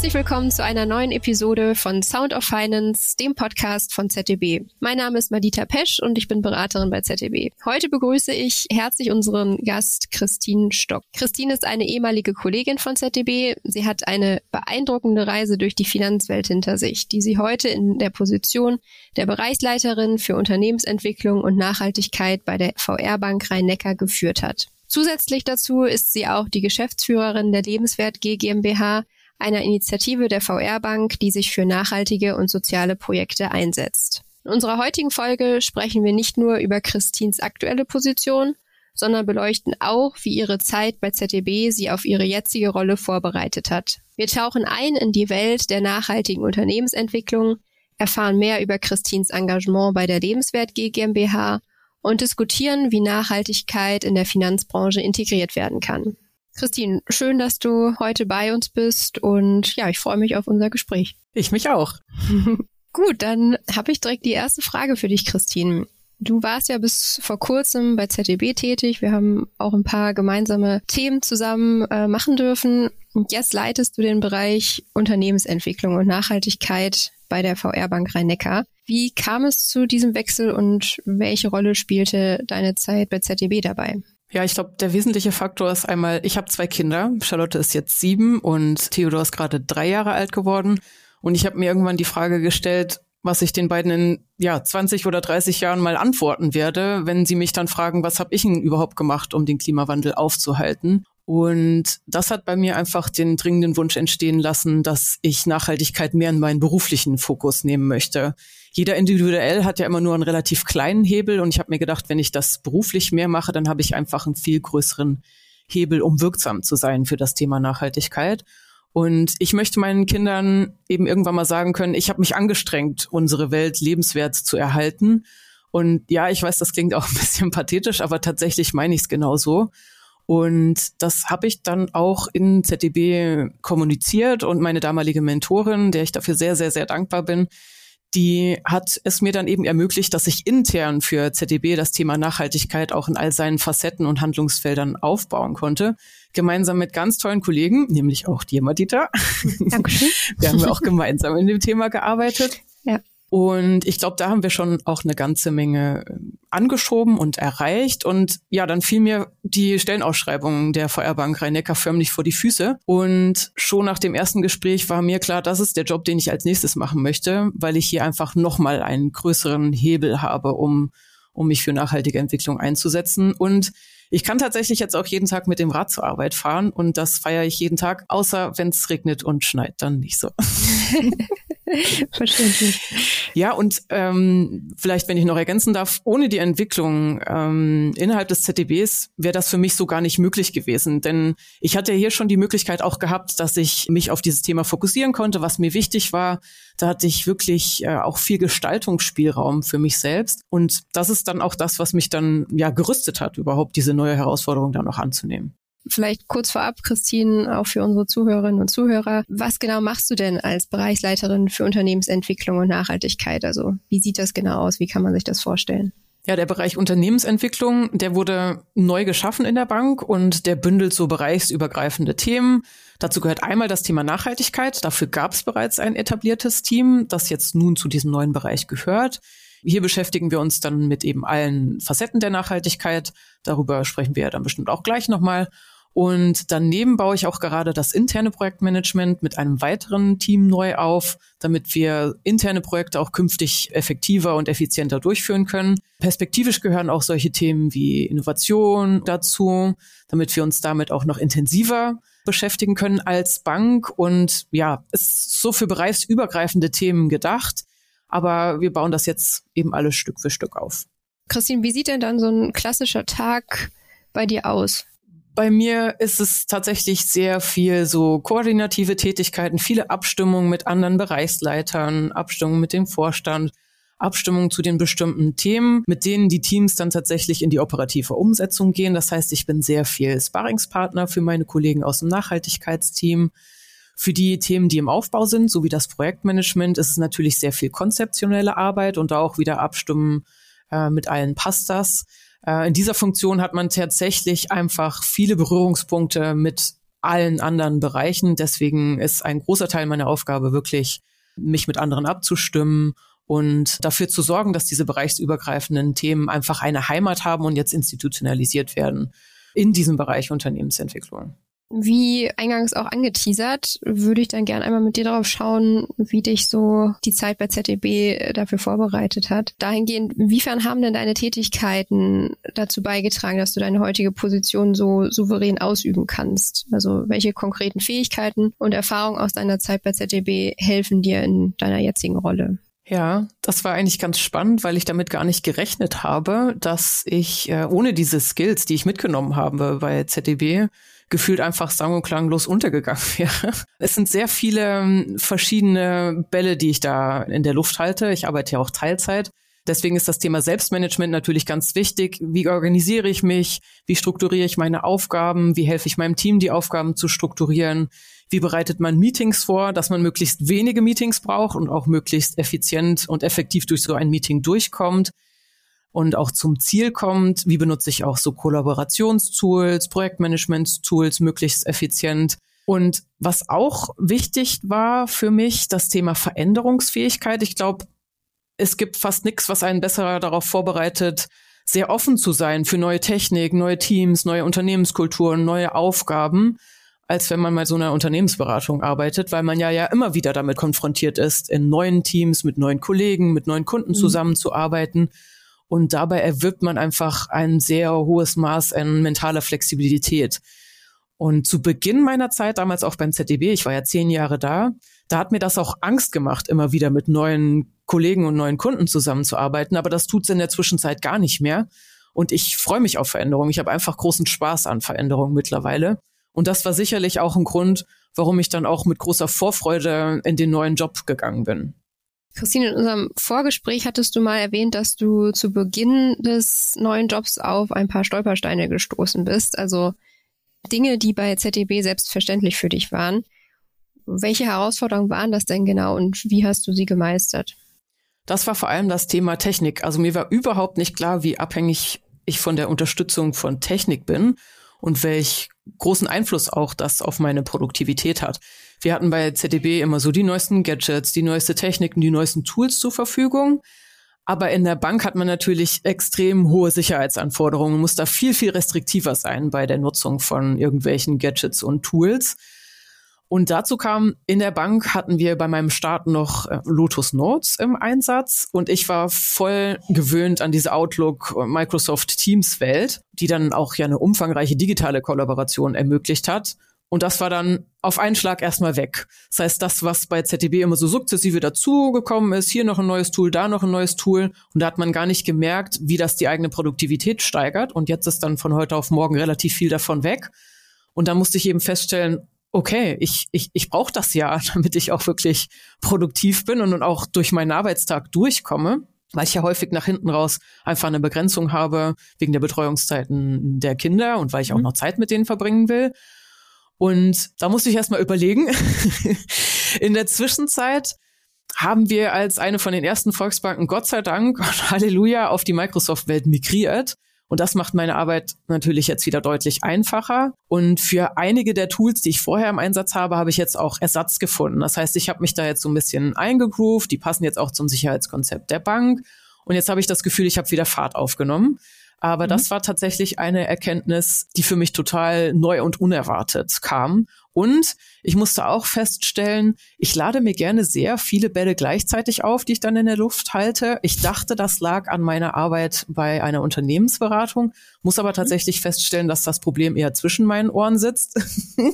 Herzlich willkommen zu einer neuen Episode von Sound of Finance, dem Podcast von ZDB. Mein Name ist Madita Pesch und ich bin Beraterin bei ZDB. Heute begrüße ich herzlich unseren Gast Christine Stock. Christine ist eine ehemalige Kollegin von ZDB. Sie hat eine beeindruckende Reise durch die Finanzwelt hinter sich, die sie heute in der Position der Bereichsleiterin für Unternehmensentwicklung und Nachhaltigkeit bei der VR Bank Rhein-Neckar geführt hat. Zusätzlich dazu ist sie auch die Geschäftsführerin der Lebenswert G GmbH, einer Initiative der VR Bank, die sich für nachhaltige und soziale Projekte einsetzt. In unserer heutigen Folge sprechen wir nicht nur über Christins aktuelle Position, sondern beleuchten auch, wie ihre Zeit bei ZDB sie auf ihre jetzige Rolle vorbereitet hat. Wir tauchen ein in die Welt der nachhaltigen Unternehmensentwicklung, erfahren mehr über Christins Engagement bei der Lebenswert GmbH und diskutieren, wie Nachhaltigkeit in der Finanzbranche integriert werden kann. Christine, schön, dass du heute bei uns bist und ja, ich freue mich auf unser Gespräch. Ich mich auch. Gut, dann habe ich direkt die erste Frage für dich, Christine. Du warst ja bis vor kurzem bei ZDB tätig. Wir haben auch ein paar gemeinsame Themen zusammen äh, machen dürfen. Und jetzt leitest du den Bereich Unternehmensentwicklung und Nachhaltigkeit bei der VR Bank Rhein-Neckar. Wie kam es zu diesem Wechsel und welche Rolle spielte deine Zeit bei ZDB dabei? Ja, ich glaube, der wesentliche Faktor ist einmal, ich habe zwei Kinder. Charlotte ist jetzt sieben und Theodor ist gerade drei Jahre alt geworden. Und ich habe mir irgendwann die Frage gestellt, was ich den beiden in ja 20 oder 30 Jahren mal antworten werde, wenn sie mich dann fragen, was habe ich denn überhaupt gemacht, um den Klimawandel aufzuhalten? Und das hat bei mir einfach den dringenden Wunsch entstehen lassen, dass ich Nachhaltigkeit mehr in meinen beruflichen Fokus nehmen möchte jeder individuell hat ja immer nur einen relativ kleinen Hebel und ich habe mir gedacht, wenn ich das beruflich mehr mache, dann habe ich einfach einen viel größeren Hebel, um wirksam zu sein für das Thema Nachhaltigkeit. Und ich möchte meinen Kindern eben irgendwann mal sagen können, ich habe mich angestrengt, unsere Welt lebenswert zu erhalten. Und ja, ich weiß, das klingt auch ein bisschen pathetisch, aber tatsächlich meine ich es genauso. Und das habe ich dann auch in ZDB kommuniziert und meine damalige Mentorin, der ich dafür sehr, sehr, sehr dankbar bin, die hat es mir dann eben ermöglicht, dass ich intern für ZDB das Thema Nachhaltigkeit auch in all seinen Facetten und Handlungsfeldern aufbauen konnte. Gemeinsam mit ganz tollen Kollegen, nämlich auch dir, Madita. Dankeschön. Wir haben auch gemeinsam in dem Thema gearbeitet. Ja. Und ich glaube, da haben wir schon auch eine ganze Menge ähm, angeschoben und erreicht. Und ja, dann fiel mir die Stellenausschreibung der Feuerbank Rhein-Neckar förmlich vor die Füße. Und schon nach dem ersten Gespräch war mir klar, das ist der Job, den ich als nächstes machen möchte, weil ich hier einfach nochmal einen größeren Hebel habe, um, um mich für nachhaltige Entwicklung einzusetzen. Und ich kann tatsächlich jetzt auch jeden Tag mit dem Rad zur Arbeit fahren und das feiere ich jeden Tag, außer wenn es regnet und schneit, dann nicht so. Verständlich. Ja, und ähm, vielleicht, wenn ich noch ergänzen darf, ohne die Entwicklung ähm, innerhalb des ZDBs wäre das für mich so gar nicht möglich gewesen. Denn ich hatte hier schon die Möglichkeit auch gehabt, dass ich mich auf dieses Thema fokussieren konnte, was mir wichtig war. Da hatte ich wirklich äh, auch viel Gestaltungsspielraum für mich selbst. Und das ist dann auch das, was mich dann ja gerüstet hat, überhaupt diese neue Herausforderung dann noch anzunehmen. Vielleicht kurz vorab, Christine, auch für unsere Zuhörerinnen und Zuhörer. Was genau machst du denn als Bereichsleiterin für Unternehmensentwicklung und Nachhaltigkeit? Also wie sieht das genau aus? Wie kann man sich das vorstellen? Ja, der Bereich Unternehmensentwicklung, der wurde neu geschaffen in der Bank und der bündelt so bereichsübergreifende Themen. Dazu gehört einmal das Thema Nachhaltigkeit. Dafür gab es bereits ein etabliertes Team, das jetzt nun zu diesem neuen Bereich gehört. Hier beschäftigen wir uns dann mit eben allen Facetten der Nachhaltigkeit. Darüber sprechen wir ja dann bestimmt auch gleich nochmal. Und daneben baue ich auch gerade das interne Projektmanagement mit einem weiteren Team neu auf, damit wir interne Projekte auch künftig effektiver und effizienter durchführen können. Perspektivisch gehören auch solche Themen wie Innovation dazu, damit wir uns damit auch noch intensiver beschäftigen können als Bank. Und ja, es ist so für bereichsübergreifende Themen gedacht. Aber wir bauen das jetzt eben alles Stück für Stück auf. Christine, wie sieht denn dann so ein klassischer Tag bei dir aus? Bei mir ist es tatsächlich sehr viel so koordinative Tätigkeiten, viele Abstimmungen mit anderen Bereichsleitern, Abstimmungen mit dem Vorstand, Abstimmungen zu den bestimmten Themen, mit denen die Teams dann tatsächlich in die operative Umsetzung gehen. Das heißt, ich bin sehr viel Sparringspartner für meine Kollegen aus dem Nachhaltigkeitsteam. Für die Themen, die im Aufbau sind, sowie das Projektmanagement, ist es natürlich sehr viel konzeptionelle Arbeit und auch wieder Abstimmen äh, mit allen passt das. Äh, in dieser Funktion hat man tatsächlich einfach viele Berührungspunkte mit allen anderen Bereichen. Deswegen ist ein großer Teil meiner Aufgabe wirklich, mich mit anderen abzustimmen und dafür zu sorgen, dass diese bereichsübergreifenden Themen einfach eine Heimat haben und jetzt institutionalisiert werden in diesem Bereich Unternehmensentwicklung. Wie eingangs auch angeteasert, würde ich dann gern einmal mit dir darauf schauen, wie dich so die Zeit bei ZDB dafür vorbereitet hat. Dahingehend, inwiefern haben denn deine Tätigkeiten dazu beigetragen, dass du deine heutige Position so souverän ausüben kannst? Also welche konkreten Fähigkeiten und Erfahrungen aus deiner Zeit bei ZDB helfen dir in deiner jetzigen Rolle? Ja, das war eigentlich ganz spannend, weil ich damit gar nicht gerechnet habe, dass ich äh, ohne diese Skills, die ich mitgenommen habe bei ZDB, gefühlt einfach sang- und klanglos untergegangen wäre. Es sind sehr viele ähm, verschiedene Bälle, die ich da in der Luft halte. Ich arbeite ja auch Teilzeit. Deswegen ist das Thema Selbstmanagement natürlich ganz wichtig. Wie organisiere ich mich? Wie strukturiere ich meine Aufgaben? Wie helfe ich meinem Team, die Aufgaben zu strukturieren? Wie bereitet man Meetings vor, dass man möglichst wenige Meetings braucht und auch möglichst effizient und effektiv durch so ein Meeting durchkommt? Und auch zum Ziel kommt. Wie benutze ich auch so Kollaborationstools, Projektmanagement-Tools möglichst effizient? Und was auch wichtig war für mich, das Thema Veränderungsfähigkeit. Ich glaube, es gibt fast nichts, was einen besser darauf vorbereitet, sehr offen zu sein für neue Technik, neue Teams, neue Unternehmenskulturen, neue Aufgaben, als wenn man mal so einer Unternehmensberatung arbeitet, weil man ja ja immer wieder damit konfrontiert ist, in neuen Teams mit neuen Kollegen, mit neuen Kunden mhm. zusammenzuarbeiten und dabei erwirbt man einfach ein sehr hohes Maß an mentaler Flexibilität. Und zu Beginn meiner Zeit, damals auch beim ZDB, ich war ja zehn Jahre da, da hat mir das auch Angst gemacht, immer wieder mit neuen Kollegen und neuen Kunden zusammenzuarbeiten. Aber das tut's in der Zwischenzeit gar nicht mehr. Und ich freue mich auf Veränderungen. Ich habe einfach großen Spaß an Veränderungen mittlerweile. Und das war sicherlich auch ein Grund, warum ich dann auch mit großer Vorfreude in den neuen Job gegangen bin. Christine, in unserem Vorgespräch hattest du mal erwähnt, dass du zu Beginn des neuen Jobs auf ein paar Stolpersteine gestoßen bist. Also Dinge, die bei ZDB selbstverständlich für dich waren. Welche Herausforderungen waren das denn genau und wie hast du sie gemeistert? Das war vor allem das Thema Technik. Also mir war überhaupt nicht klar, wie abhängig ich von der Unterstützung von Technik bin und welch großen Einfluss auch das auf meine Produktivität hat. Wir hatten bei ZDB immer so die neuesten Gadgets, die neueste Techniken, die neuesten Tools zur Verfügung. Aber in der Bank hat man natürlich extrem hohe Sicherheitsanforderungen, muss da viel, viel restriktiver sein bei der Nutzung von irgendwelchen Gadgets und Tools. Und dazu kam, in der Bank hatten wir bei meinem Start noch äh, Lotus Notes im Einsatz und ich war voll gewöhnt an diese Outlook Microsoft Teams Welt, die dann auch ja eine umfangreiche digitale Kollaboration ermöglicht hat. Und das war dann auf einen Schlag erstmal weg. Das heißt, das, was bei ZDB immer so sukzessive dazugekommen ist, hier noch ein neues Tool, da noch ein neues Tool. Und da hat man gar nicht gemerkt, wie das die eigene Produktivität steigert. Und jetzt ist dann von heute auf morgen relativ viel davon weg. Und da musste ich eben feststellen, okay, ich, ich, ich brauche das ja, damit ich auch wirklich produktiv bin und auch durch meinen Arbeitstag durchkomme, weil ich ja häufig nach hinten raus einfach eine Begrenzung habe wegen der Betreuungszeiten der Kinder und weil ich auch mhm. noch Zeit mit denen verbringen will. Und da musste ich erstmal überlegen. In der Zwischenzeit haben wir als eine von den ersten Volksbanken Gott sei Dank und Halleluja auf die Microsoft-Welt migriert. Und das macht meine Arbeit natürlich jetzt wieder deutlich einfacher. Und für einige der Tools, die ich vorher im Einsatz habe, habe ich jetzt auch Ersatz gefunden. Das heißt, ich habe mich da jetzt so ein bisschen eingegroovt. Die passen jetzt auch zum Sicherheitskonzept der Bank. Und jetzt habe ich das Gefühl, ich habe wieder Fahrt aufgenommen. Aber mhm. das war tatsächlich eine Erkenntnis, die für mich total neu und unerwartet kam. Und ich musste auch feststellen, ich lade mir gerne sehr viele Bälle gleichzeitig auf, die ich dann in der Luft halte. Ich dachte, das lag an meiner Arbeit bei einer Unternehmensberatung, muss aber tatsächlich feststellen, dass das Problem eher zwischen meinen Ohren sitzt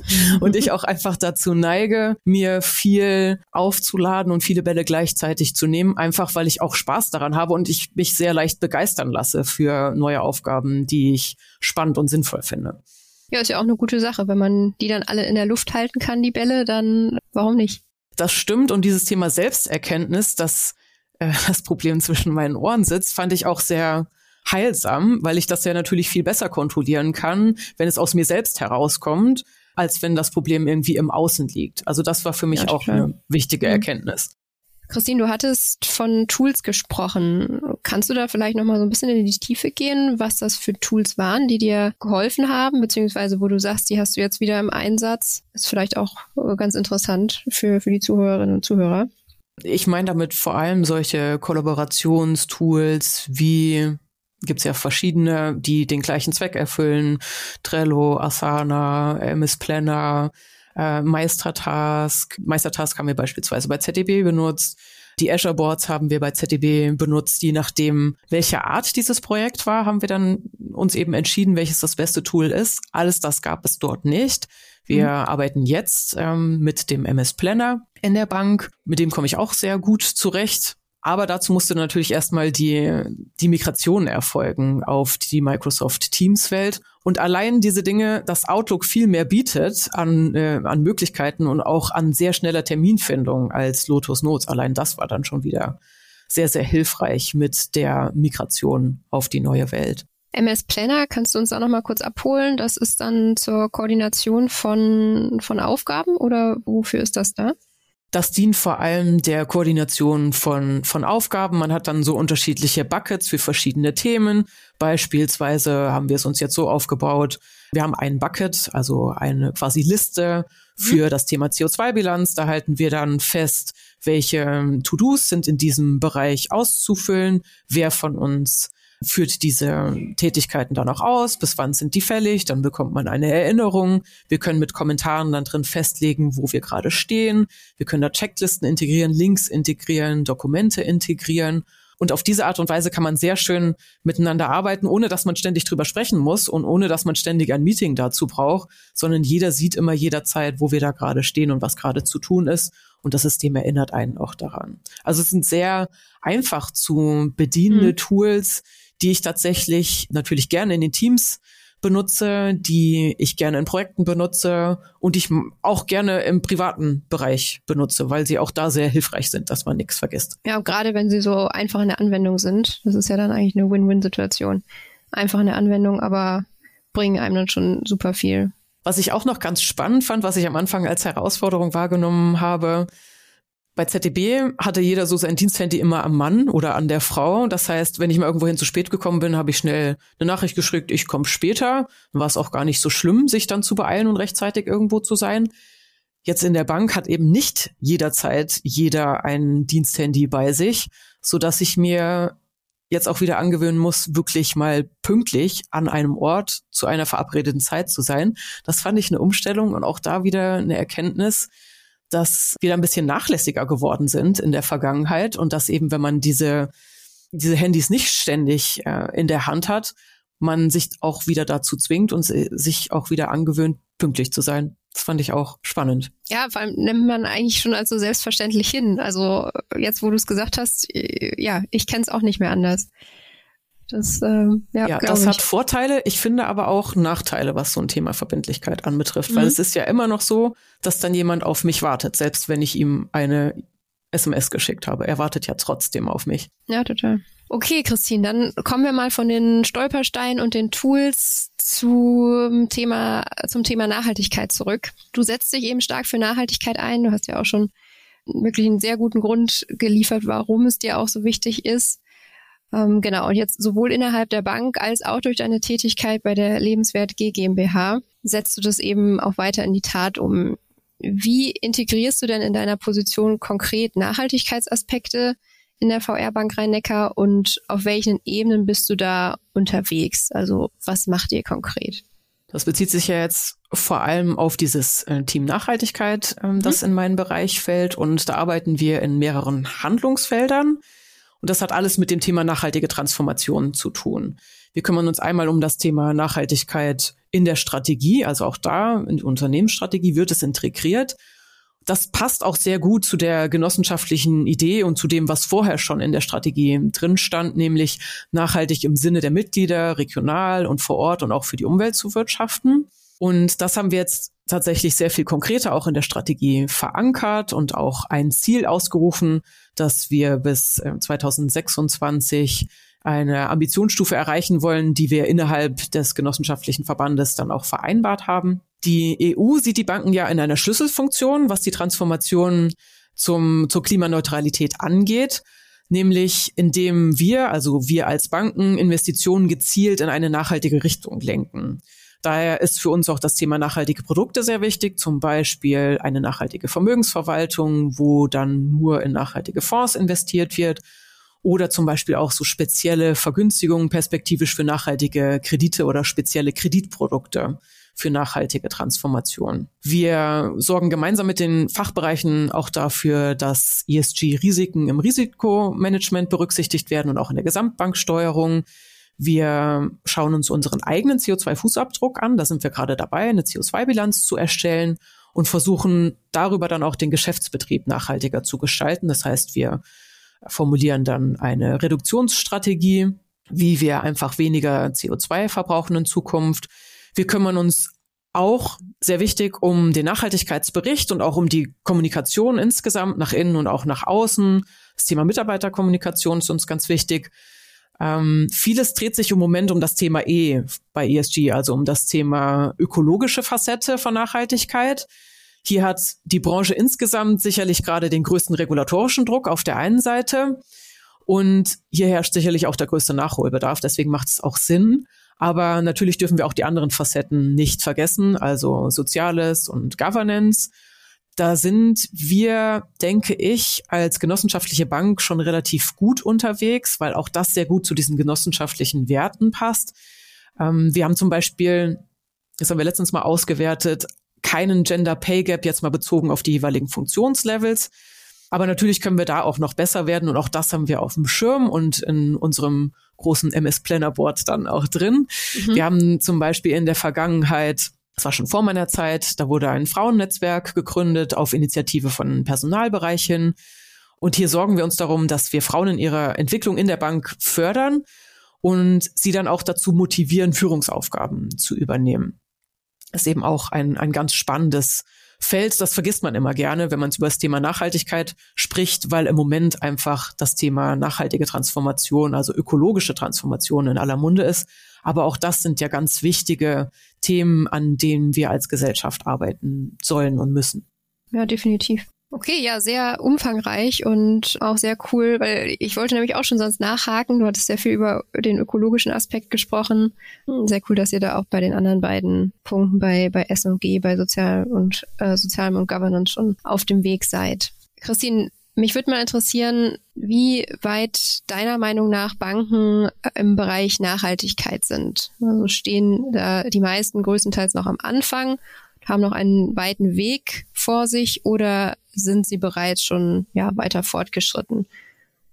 und ich auch einfach dazu neige, mir viel aufzuladen und viele Bälle gleichzeitig zu nehmen, einfach weil ich auch Spaß daran habe und ich mich sehr leicht begeistern lasse für neue Aufgaben, die ich spannend und sinnvoll finde. Ja, ist ja auch eine gute Sache. Wenn man die dann alle in der Luft halten kann, die Bälle, dann warum nicht? Das stimmt. Und dieses Thema Selbsterkenntnis, dass äh, das Problem zwischen meinen Ohren sitzt, fand ich auch sehr heilsam, weil ich das ja natürlich viel besser kontrollieren kann, wenn es aus mir selbst herauskommt, als wenn das Problem irgendwie im Außen liegt. Also das war für mich ja, auch klar. eine wichtige mhm. Erkenntnis. Christine, du hattest von Tools gesprochen. Kannst du da vielleicht noch mal so ein bisschen in die Tiefe gehen, was das für Tools waren, die dir geholfen haben, beziehungsweise wo du sagst, die hast du jetzt wieder im Einsatz? Ist vielleicht auch äh, ganz interessant für, für die Zuhörerinnen und Zuhörer. Ich meine damit vor allem solche Kollaborationstools wie gibt's ja verschiedene, die den gleichen Zweck erfüllen. Trello, Asana, MS Planner, äh, Meistertask. Meistertask haben wir beispielsweise bei ZDB benutzt. Die Azure Boards haben wir bei ZDB benutzt. Je nachdem, welche Art dieses Projekt war, haben wir dann uns eben entschieden, welches das beste Tool ist. Alles das gab es dort nicht. Wir mhm. arbeiten jetzt ähm, mit dem MS Planner in der Bank. Mit dem komme ich auch sehr gut zurecht. Aber dazu musste natürlich erstmal die, die Migration erfolgen auf die Microsoft Teams Welt. Und allein diese Dinge, dass Outlook viel mehr bietet an, äh, an Möglichkeiten und auch an sehr schneller Terminfindung als Lotus Notes, allein das war dann schon wieder sehr, sehr hilfreich mit der Migration auf die neue Welt. MS Planner, kannst du uns auch noch mal kurz abholen? Das ist dann zur Koordination von, von Aufgaben oder wofür ist das da? Das dient vor allem der Koordination von, von Aufgaben. Man hat dann so unterschiedliche Buckets für verschiedene Themen. Beispielsweise haben wir es uns jetzt so aufgebaut. Wir haben ein Bucket, also eine quasi Liste für mhm. das Thema CO2-Bilanz. Da halten wir dann fest, welche To-Dos sind in diesem Bereich auszufüllen, wer von uns führt diese Tätigkeiten dann auch aus, bis wann sind die fällig, dann bekommt man eine Erinnerung. Wir können mit Kommentaren dann drin festlegen, wo wir gerade stehen. Wir können da Checklisten integrieren, Links integrieren, Dokumente integrieren. Und auf diese Art und Weise kann man sehr schön miteinander arbeiten, ohne dass man ständig drüber sprechen muss und ohne dass man ständig ein Meeting dazu braucht, sondern jeder sieht immer jederzeit, wo wir da gerade stehen und was gerade zu tun ist. Und das System erinnert einen auch daran. Also es sind sehr einfach zu bedienende mhm. Tools, die ich tatsächlich natürlich gerne in den Teams benutze, die ich gerne in Projekten benutze und ich auch gerne im privaten Bereich benutze, weil sie auch da sehr hilfreich sind, dass man nichts vergisst. Ja, gerade wenn sie so einfach in der Anwendung sind, das ist ja dann eigentlich eine Win-Win-Situation. Einfach in der Anwendung, aber bringen einem dann schon super viel. Was ich auch noch ganz spannend fand, was ich am Anfang als Herausforderung wahrgenommen habe, bei ZDB hatte jeder so sein Diensthandy immer am Mann oder an der Frau. Das heißt, wenn ich mal irgendwohin zu spät gekommen bin, habe ich schnell eine Nachricht geschickt, ich komme später. Dann war es auch gar nicht so schlimm, sich dann zu beeilen und rechtzeitig irgendwo zu sein. Jetzt in der Bank hat eben nicht jederzeit jeder ein Diensthandy bei sich, so dass ich mir jetzt auch wieder angewöhnen muss, wirklich mal pünktlich an einem Ort zu einer verabredeten Zeit zu sein. Das fand ich eine Umstellung und auch da wieder eine Erkenntnis, dass wir da ein bisschen nachlässiger geworden sind in der Vergangenheit und dass eben, wenn man diese, diese Handys nicht ständig äh, in der Hand hat, man sich auch wieder dazu zwingt und sich auch wieder angewöhnt, pünktlich zu sein. Das fand ich auch spannend. Ja, vor allem nimmt man eigentlich schon als so selbstverständlich hin. Also jetzt, wo du es gesagt hast, äh, ja, ich kenne es auch nicht mehr anders. Das, ähm, ja, ja das ich. hat Vorteile. Ich finde aber auch Nachteile, was so ein Thema Verbindlichkeit anbetrifft, mhm. weil es ist ja immer noch so, dass dann jemand auf mich wartet, selbst wenn ich ihm eine SMS geschickt habe. Er wartet ja trotzdem auf mich. Ja, total. Okay, Christine, dann kommen wir mal von den Stolpersteinen und den Tools zum Thema, zum Thema Nachhaltigkeit zurück. Du setzt dich eben stark für Nachhaltigkeit ein. Du hast ja auch schon wirklich einen sehr guten Grund geliefert, warum es dir auch so wichtig ist. Ähm, genau, und jetzt sowohl innerhalb der Bank als auch durch deine Tätigkeit bei der Lebenswert G GmbH setzt du das eben auch weiter in die Tat um. Wie integrierst du denn in deiner Position konkret Nachhaltigkeitsaspekte in der VR Bank Rhein-Neckar und auf welchen Ebenen bist du da unterwegs? Also was macht ihr konkret? Das bezieht sich ja jetzt vor allem auf dieses äh, Team Nachhaltigkeit, ähm, das mhm. in meinen Bereich fällt. Und da arbeiten wir in mehreren Handlungsfeldern. Und das hat alles mit dem Thema nachhaltige Transformation zu tun. Wir kümmern uns einmal um das Thema Nachhaltigkeit in der Strategie, also auch da in die Unternehmensstrategie wird es integriert. Das passt auch sehr gut zu der genossenschaftlichen Idee und zu dem, was vorher schon in der Strategie drin stand, nämlich nachhaltig im Sinne der Mitglieder, regional und vor Ort und auch für die Umwelt zu wirtschaften. Und das haben wir jetzt tatsächlich sehr viel konkreter auch in der Strategie verankert und auch ein Ziel ausgerufen, dass wir bis 2026 äh, eine Ambitionsstufe erreichen wollen, die wir innerhalb des genossenschaftlichen Verbandes dann auch vereinbart haben. Die EU sieht die Banken ja in einer Schlüsselfunktion, was die Transformation zum, zur Klimaneutralität angeht nämlich indem wir, also wir als Banken, Investitionen gezielt in eine nachhaltige Richtung lenken. Daher ist für uns auch das Thema nachhaltige Produkte sehr wichtig, zum Beispiel eine nachhaltige Vermögensverwaltung, wo dann nur in nachhaltige Fonds investiert wird oder zum Beispiel auch so spezielle Vergünstigungen perspektivisch für nachhaltige Kredite oder spezielle Kreditprodukte für nachhaltige Transformation. Wir sorgen gemeinsam mit den Fachbereichen auch dafür, dass ESG-Risiken im Risikomanagement berücksichtigt werden und auch in der Gesamtbanksteuerung. Wir schauen uns unseren eigenen CO2-Fußabdruck an. Da sind wir gerade dabei, eine CO2-Bilanz zu erstellen und versuchen darüber dann auch den Geschäftsbetrieb nachhaltiger zu gestalten. Das heißt, wir formulieren dann eine Reduktionsstrategie, wie wir einfach weniger CO2 verbrauchen in Zukunft. Wir kümmern uns auch sehr wichtig um den Nachhaltigkeitsbericht und auch um die Kommunikation insgesamt nach innen und auch nach außen. Das Thema Mitarbeiterkommunikation ist uns ganz wichtig. Ähm, vieles dreht sich im Moment um das Thema E bei ESG, also um das Thema ökologische Facette von Nachhaltigkeit. Hier hat die Branche insgesamt sicherlich gerade den größten regulatorischen Druck auf der einen Seite. Und hier herrscht sicherlich auch der größte Nachholbedarf. Deswegen macht es auch Sinn, aber natürlich dürfen wir auch die anderen Facetten nicht vergessen, also Soziales und Governance. Da sind wir, denke ich, als genossenschaftliche Bank schon relativ gut unterwegs, weil auch das sehr gut zu diesen genossenschaftlichen Werten passt. Ähm, wir haben zum Beispiel, das haben wir letztens mal ausgewertet, keinen Gender Pay Gap jetzt mal bezogen auf die jeweiligen Funktionslevels. Aber natürlich können wir da auch noch besser werden und auch das haben wir auf dem Schirm und in unserem großen MS Planner Board dann auch drin. Mhm. Wir haben zum Beispiel in der Vergangenheit das war schon vor meiner Zeit. Da wurde ein Frauennetzwerk gegründet auf Initiative von Personalbereich hin. Und hier sorgen wir uns darum, dass wir Frauen in ihrer Entwicklung in der Bank fördern und sie dann auch dazu motivieren, Führungsaufgaben zu übernehmen. Das ist eben auch ein, ein ganz spannendes Feld, das vergisst man immer gerne, wenn man über das Thema Nachhaltigkeit spricht, weil im Moment einfach das Thema nachhaltige Transformation, also ökologische Transformation in aller Munde ist. Aber auch das sind ja ganz wichtige Themen, an denen wir als Gesellschaft arbeiten sollen und müssen. Ja, definitiv. Okay, ja, sehr umfangreich und auch sehr cool, weil ich wollte nämlich auch schon sonst nachhaken. Du hattest sehr viel über den ökologischen Aspekt gesprochen. Hm, sehr cool, dass ihr da auch bei den anderen beiden Punkten bei, bei S&G, bei Sozial und äh, Sozialem und Governance schon auf dem Weg seid. Christine, mich würde mal interessieren, wie weit deiner Meinung nach Banken im Bereich Nachhaltigkeit sind. Also stehen da die meisten größtenteils noch am Anfang haben noch einen weiten Weg vor sich oder sind sie bereits schon ja, weiter fortgeschritten?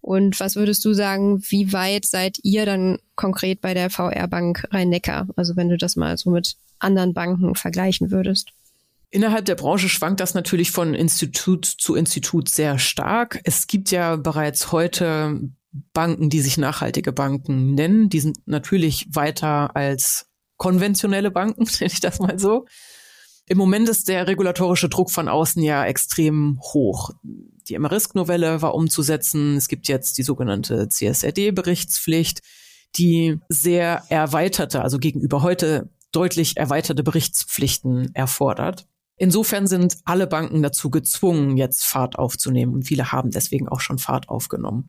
Und was würdest du sagen, wie weit seid ihr dann konkret bei der VR Bank Rhein-Neckar? Also wenn du das mal so mit anderen Banken vergleichen würdest. Innerhalb der Branche schwankt das natürlich von Institut zu Institut sehr stark. Es gibt ja bereits heute Banken, die sich nachhaltige Banken nennen. Die sind natürlich weiter als konventionelle Banken, nenne ich das mal so. Im Moment ist der regulatorische Druck von außen ja extrem hoch. Die MRISK-Novelle war umzusetzen. Es gibt jetzt die sogenannte CSRD-Berichtspflicht, die sehr erweiterte, also gegenüber heute deutlich erweiterte Berichtspflichten erfordert. Insofern sind alle Banken dazu gezwungen, jetzt Fahrt aufzunehmen und viele haben deswegen auch schon Fahrt aufgenommen.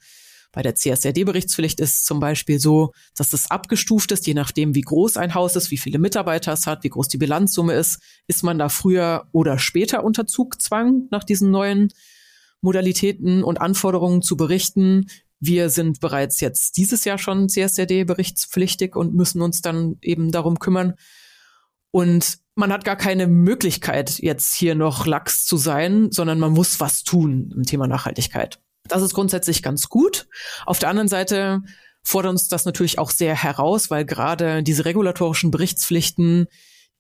Bei der CSRD-Berichtspflicht ist zum Beispiel so, dass es abgestuft ist, je nachdem, wie groß ein Haus ist, wie viele Mitarbeiter es hat, wie groß die Bilanzsumme ist, ist man da früher oder später unter Zugzwang nach diesen neuen Modalitäten und Anforderungen zu berichten. Wir sind bereits jetzt dieses Jahr schon CSRD-berichtspflichtig und müssen uns dann eben darum kümmern. Und man hat gar keine Möglichkeit, jetzt hier noch lax zu sein, sondern man muss was tun im Thema Nachhaltigkeit. Das ist grundsätzlich ganz gut. Auf der anderen Seite fordert uns das natürlich auch sehr heraus, weil gerade diese regulatorischen Berichtspflichten,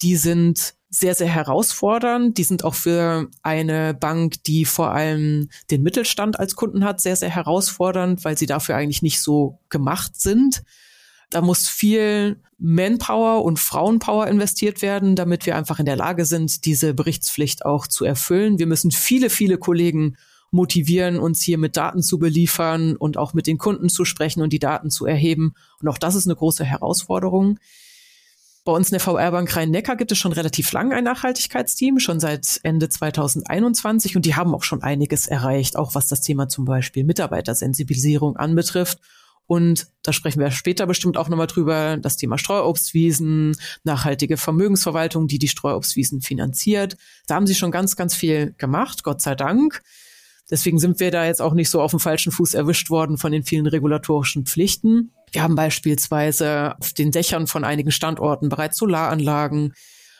die sind sehr, sehr herausfordernd. Die sind auch für eine Bank, die vor allem den Mittelstand als Kunden hat, sehr, sehr herausfordernd, weil sie dafür eigentlich nicht so gemacht sind. Da muss viel Manpower und Frauenpower investiert werden, damit wir einfach in der Lage sind, diese Berichtspflicht auch zu erfüllen. Wir müssen viele, viele Kollegen motivieren, uns hier mit Daten zu beliefern und auch mit den Kunden zu sprechen und die Daten zu erheben. Und auch das ist eine große Herausforderung. Bei uns in der VR-Bank Rhein-Neckar gibt es schon relativ lang ein Nachhaltigkeitsteam, schon seit Ende 2021 und die haben auch schon einiges erreicht, auch was das Thema zum Beispiel Mitarbeitersensibilisierung anbetrifft. Und da sprechen wir später bestimmt auch nochmal drüber, das Thema Streuobstwiesen, nachhaltige Vermögensverwaltung, die die Streuobstwiesen finanziert. Da haben sie schon ganz, ganz viel gemacht, Gott sei Dank. Deswegen sind wir da jetzt auch nicht so auf dem falschen Fuß erwischt worden von den vielen regulatorischen Pflichten. Wir haben beispielsweise auf den Dächern von einigen Standorten bereits Solaranlagen.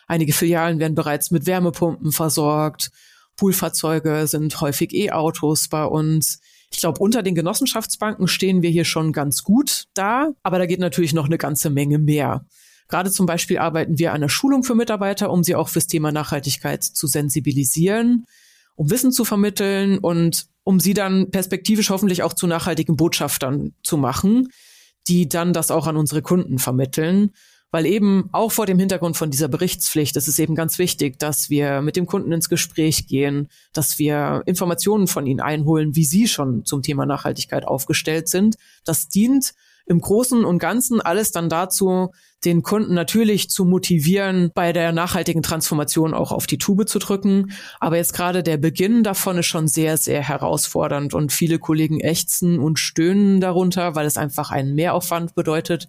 Einige Filialen werden bereits mit Wärmepumpen versorgt. Poolfahrzeuge sind häufig E-Autos bei uns. Ich glaube, unter den Genossenschaftsbanken stehen wir hier schon ganz gut da, aber da geht natürlich noch eine ganze Menge mehr. Gerade zum Beispiel arbeiten wir an der Schulung für Mitarbeiter, um sie auch fürs Thema Nachhaltigkeit zu sensibilisieren, um Wissen zu vermitteln und um sie dann perspektivisch hoffentlich auch zu nachhaltigen Botschaftern zu machen die dann das auch an unsere Kunden vermitteln. Weil eben auch vor dem Hintergrund von dieser Berichtspflicht ist es eben ganz wichtig, dass wir mit dem Kunden ins Gespräch gehen, dass wir Informationen von ihnen einholen, wie sie schon zum Thema Nachhaltigkeit aufgestellt sind. Das dient im Großen und Ganzen alles dann dazu, den Kunden natürlich zu motivieren, bei der nachhaltigen Transformation auch auf die Tube zu drücken. Aber jetzt gerade der Beginn davon ist schon sehr, sehr herausfordernd und viele Kollegen ächzen und stöhnen darunter, weil es einfach einen Mehraufwand bedeutet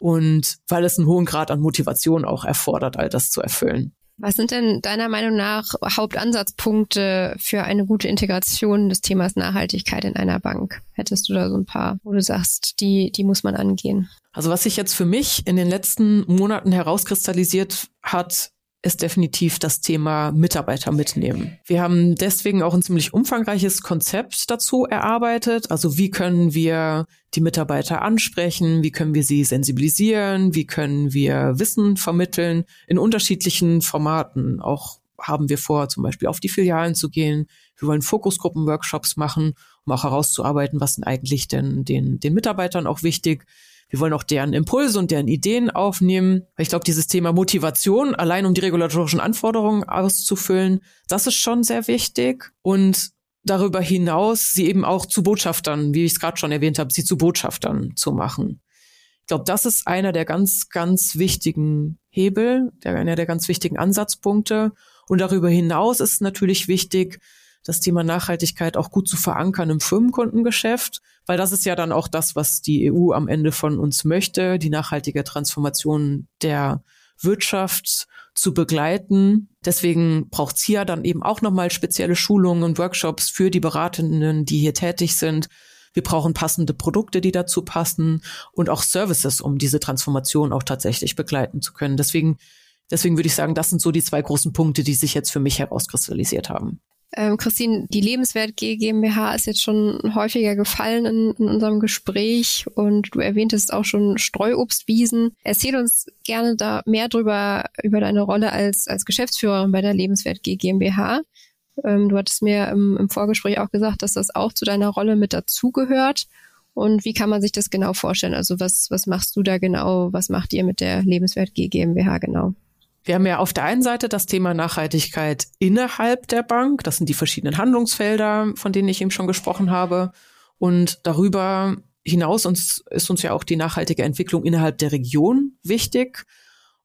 und weil es einen hohen Grad an Motivation auch erfordert, all das zu erfüllen. Was sind denn deiner Meinung nach Hauptansatzpunkte für eine gute Integration des Themas Nachhaltigkeit in einer Bank? Hättest du da so ein paar, wo du sagst, die, die muss man angehen? Also was sich jetzt für mich in den letzten Monaten herauskristallisiert hat, ist definitiv das Thema Mitarbeiter mitnehmen. Wir haben deswegen auch ein ziemlich umfangreiches Konzept dazu erarbeitet. Also wie können wir die Mitarbeiter ansprechen? Wie können wir sie sensibilisieren? Wie können wir Wissen vermitteln in unterschiedlichen Formaten? Auch haben wir vor, zum Beispiel auf die Filialen zu gehen. Wir wollen Fokusgruppen-Workshops machen, um auch herauszuarbeiten, was sind eigentlich denn den, den Mitarbeitern auch wichtig wir wollen auch deren Impulse und deren Ideen aufnehmen. Ich glaube, dieses Thema Motivation, allein um die regulatorischen Anforderungen auszufüllen, das ist schon sehr wichtig. Und darüber hinaus sie eben auch zu Botschaftern, wie ich es gerade schon erwähnt habe, sie zu Botschaftern zu machen. Ich glaube, das ist einer der ganz, ganz wichtigen Hebel, der, einer der ganz wichtigen Ansatzpunkte. Und darüber hinaus ist natürlich wichtig, das Thema Nachhaltigkeit auch gut zu verankern im Firmenkundengeschäft, weil das ist ja dann auch das, was die EU am Ende von uns möchte, die nachhaltige Transformation der Wirtschaft zu begleiten. Deswegen braucht es hier dann eben auch nochmal spezielle Schulungen und Workshops für die Beratenden, die hier tätig sind. Wir brauchen passende Produkte, die dazu passen und auch Services, um diese Transformation auch tatsächlich begleiten zu können. Deswegen, deswegen würde ich sagen, das sind so die zwei großen Punkte, die sich jetzt für mich herauskristallisiert haben. Ähm, Christine, die Lebenswert GmbH ist jetzt schon häufiger gefallen in, in, unserem Gespräch und du erwähntest auch schon Streuobstwiesen. Erzähl uns gerne da mehr drüber, über deine Rolle als, als Geschäftsführerin bei der Lebenswert GmbH. Ähm, du hattest mir im, im Vorgespräch auch gesagt, dass das auch zu deiner Rolle mit dazugehört. Und wie kann man sich das genau vorstellen? Also was, was machst du da genau? Was macht ihr mit der Lebenswert GmbH genau? Wir haben ja auf der einen Seite das Thema Nachhaltigkeit innerhalb der Bank. Das sind die verschiedenen Handlungsfelder, von denen ich eben schon gesprochen habe. Und darüber hinaus uns, ist uns ja auch die nachhaltige Entwicklung innerhalb der Region wichtig.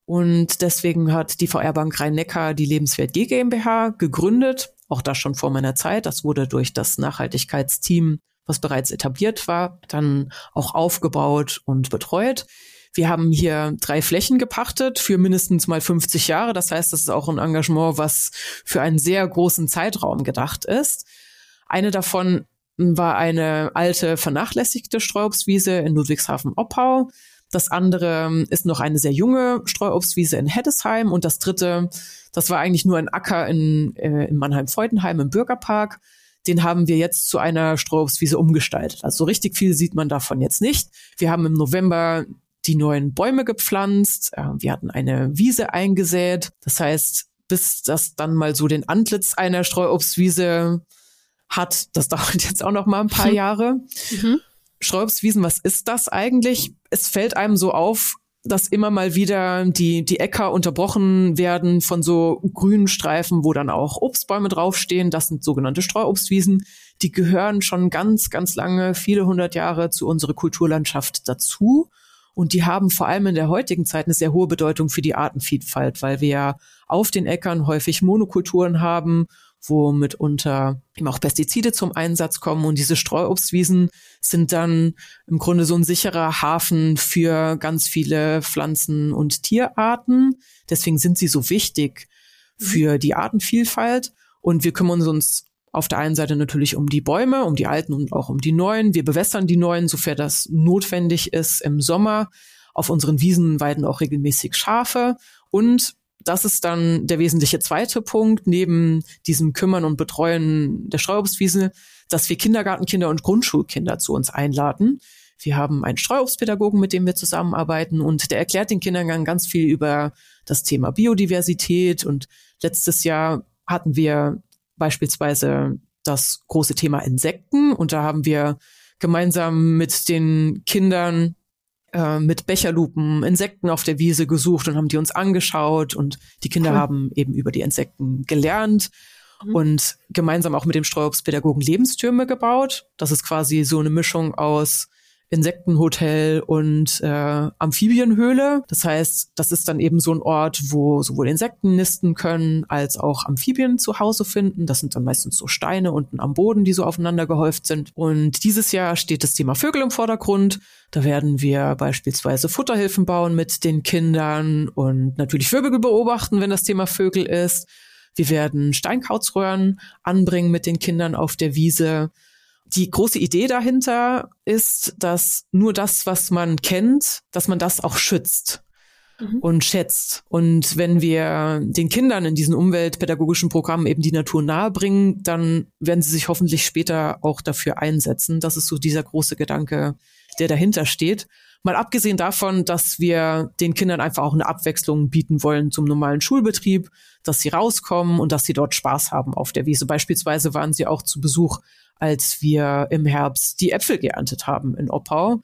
Und deswegen hat die VR Bank Rhein-Neckar die Lebenswert G GmbH gegründet. Auch das schon vor meiner Zeit. Das wurde durch das Nachhaltigkeitsteam, was bereits etabliert war, dann auch aufgebaut und betreut. Wir haben hier drei Flächen gepachtet für mindestens mal 50 Jahre. Das heißt, das ist auch ein Engagement, was für einen sehr großen Zeitraum gedacht ist. Eine davon war eine alte, vernachlässigte Streuobstwiese in Ludwigshafen-Oppau. Das andere ist noch eine sehr junge Streuobstwiese in Heddesheim. Und das dritte, das war eigentlich nur ein Acker in, äh, in Mannheim-Freudenheim im Bürgerpark. Den haben wir jetzt zu einer Streuobstwiese umgestaltet. Also so richtig viel sieht man davon jetzt nicht. Wir haben im November die neuen Bäume gepflanzt. Äh, wir hatten eine Wiese eingesät. Das heißt, bis das dann mal so den Antlitz einer Streuobstwiese hat, das dauert jetzt auch noch mal ein paar Jahre. Mhm. Streuobstwiesen, was ist das eigentlich? Es fällt einem so auf, dass immer mal wieder die, die Äcker unterbrochen werden von so grünen Streifen, wo dann auch Obstbäume draufstehen. Das sind sogenannte Streuobstwiesen. Die gehören schon ganz, ganz lange, viele hundert Jahre zu unserer Kulturlandschaft dazu. Und die haben vor allem in der heutigen Zeit eine sehr hohe Bedeutung für die Artenvielfalt, weil wir ja auf den Äckern häufig Monokulturen haben wo mitunter eben auch Pestizide zum Einsatz kommen. Und diese Streuobstwiesen sind dann im Grunde so ein sicherer Hafen für ganz viele Pflanzen- und Tierarten. Deswegen sind sie so wichtig mhm. für die Artenvielfalt. Und wir kümmern uns auf der einen Seite natürlich um die Bäume, um die alten und auch um die neuen. Wir bewässern die neuen, sofern das notwendig ist im Sommer. Auf unseren Wiesen weiden auch regelmäßig Schafe. Und das ist dann der wesentliche zweite Punkt, neben diesem Kümmern und Betreuen der Streuobstwiese, dass wir Kindergartenkinder und Grundschulkinder zu uns einladen. Wir haben einen Streuobstpädagogen, mit dem wir zusammenarbeiten und der erklärt den Kindern ganz viel über das Thema Biodiversität. Und letztes Jahr hatten wir beispielsweise das große Thema Insekten und da haben wir gemeinsam mit den Kindern äh, mit Becherlupen Insekten auf der Wiese gesucht und haben die uns angeschaut und die Kinder cool. haben eben über die Insekten gelernt mhm. und gemeinsam auch mit dem Streuobstpädagogen Lebenstürme gebaut. Das ist quasi so eine Mischung aus Insektenhotel und äh, Amphibienhöhle. Das heißt, das ist dann eben so ein Ort, wo sowohl Insekten nisten können, als auch Amphibien zu Hause finden. Das sind dann meistens so Steine unten am Boden, die so aufeinander gehäuft sind. Und dieses Jahr steht das Thema Vögel im Vordergrund. Da werden wir beispielsweise Futterhilfen bauen mit den Kindern und natürlich Vögel beobachten, wenn das Thema Vögel ist. Wir werden Steinkautsröhren anbringen mit den Kindern auf der Wiese die große Idee dahinter ist, dass nur das, was man kennt, dass man das auch schützt mhm. und schätzt. Und wenn wir den Kindern in diesen umweltpädagogischen Programmen eben die Natur nahebringen, dann werden sie sich hoffentlich später auch dafür einsetzen. Das ist so dieser große Gedanke, der dahinter steht. Mal abgesehen davon, dass wir den Kindern einfach auch eine Abwechslung bieten wollen zum normalen Schulbetrieb, dass sie rauskommen und dass sie dort Spaß haben auf der Wiese. Beispielsweise waren sie auch zu Besuch als wir im Herbst die Äpfel geerntet haben in Oppau.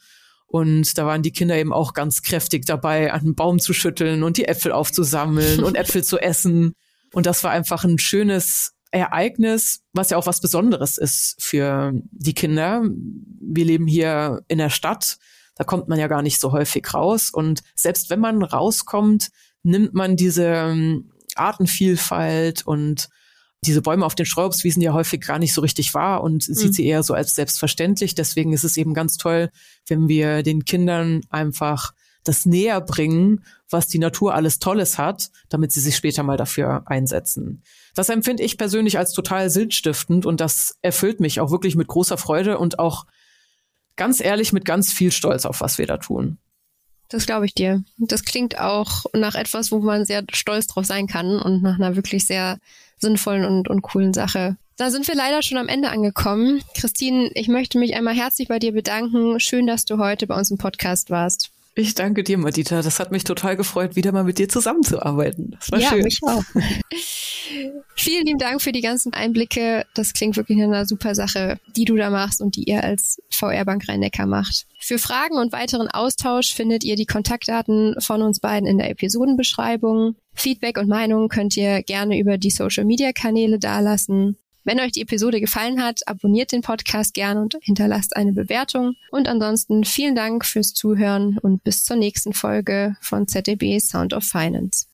Und da waren die Kinder eben auch ganz kräftig dabei, an den Baum zu schütteln und die Äpfel aufzusammeln und Äpfel zu essen. Und das war einfach ein schönes Ereignis, was ja auch was Besonderes ist für die Kinder. Wir leben hier in der Stadt, da kommt man ja gar nicht so häufig raus. Und selbst wenn man rauskommt, nimmt man diese ähm, Artenvielfalt und diese Bäume auf den Streuobstwiesen ja häufig gar nicht so richtig wahr und mhm. sieht sie eher so als selbstverständlich. Deswegen ist es eben ganz toll, wenn wir den Kindern einfach das näher bringen, was die Natur alles Tolles hat, damit sie sich später mal dafür einsetzen. Das empfinde ich persönlich als total sinnstiftend und das erfüllt mich auch wirklich mit großer Freude und auch ganz ehrlich mit ganz viel Stolz auf was wir da tun. Das glaube ich dir. Das klingt auch nach etwas, wo man sehr stolz drauf sein kann und nach einer wirklich sehr sinnvollen und, und coolen Sache. Da sind wir leider schon am Ende angekommen. Christine, ich möchte mich einmal herzlich bei dir bedanken. Schön, dass du heute bei uns im Podcast warst. Ich danke dir, Madita. Das hat mich total gefreut, wieder mal mit dir zusammenzuarbeiten. Das war ja, schön. mich auch. Vielen lieben Dank für die ganzen Einblicke. Das klingt wirklich nach einer super Sache, die du da machst und die ihr als VR-Bank Rhein-Neckar macht. Für Fragen und weiteren Austausch findet ihr die Kontaktdaten von uns beiden in der Episodenbeschreibung. Feedback und Meinungen könnt ihr gerne über die Social-Media-Kanäle dalassen. Wenn euch die Episode gefallen hat, abonniert den Podcast gerne und hinterlasst eine Bewertung. Und ansonsten vielen Dank fürs Zuhören und bis zur nächsten Folge von ZDB Sound of Finance.